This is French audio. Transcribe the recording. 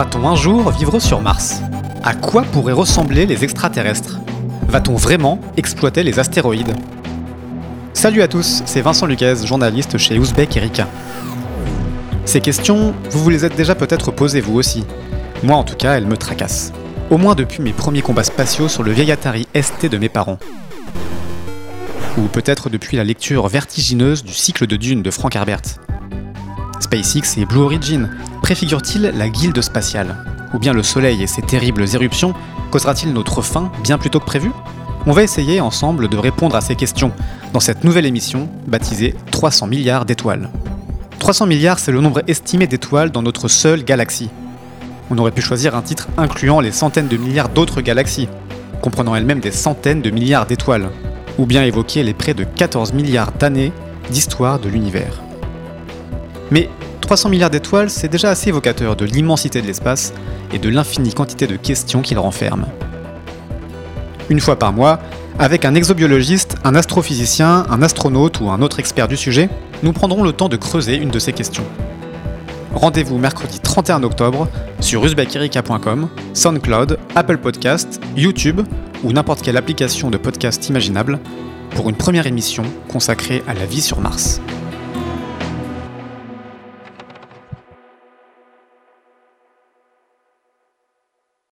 Va-t-on un jour vivre sur Mars? À quoi pourraient ressembler les extraterrestres? Va-t-on vraiment exploiter les astéroïdes? Salut à tous, c'est Vincent Luquez, journaliste chez Ouzbek Erika. Ces questions, vous vous les êtes déjà peut-être posées vous aussi. Moi en tout cas, elles me tracassent. Au moins depuis mes premiers combats spatiaux sur le vieil Atari ST de mes parents. Ou peut-être depuis la lecture vertigineuse du cycle de Dune de Frank Herbert. SpaceX et Blue Origin préfigurent-ils la guilde spatiale Ou bien le Soleil et ses terribles éruptions causera-t-il notre fin bien plus tôt que prévu On va essayer ensemble de répondre à ces questions dans cette nouvelle émission baptisée 300 milliards d'étoiles. 300 milliards, c'est le nombre estimé d'étoiles dans notre seule galaxie. On aurait pu choisir un titre incluant les centaines de milliards d'autres galaxies, comprenant elles-mêmes des centaines de milliards d'étoiles, ou bien évoquer les près de 14 milliards d'années d'histoire de l'univers. Mais 300 milliards d'étoiles, c'est déjà assez évocateur de l'immensité de l'espace et de l'infinie quantité de questions qu'il renferme. Une fois par mois, avec un exobiologiste, un astrophysicien, un astronaute ou un autre expert du sujet, nous prendrons le temps de creuser une de ces questions. Rendez-vous mercredi 31 octobre sur usbekirika.com, SoundCloud, Apple Podcast, YouTube ou n'importe quelle application de podcast imaginable pour une première émission consacrée à la vie sur Mars.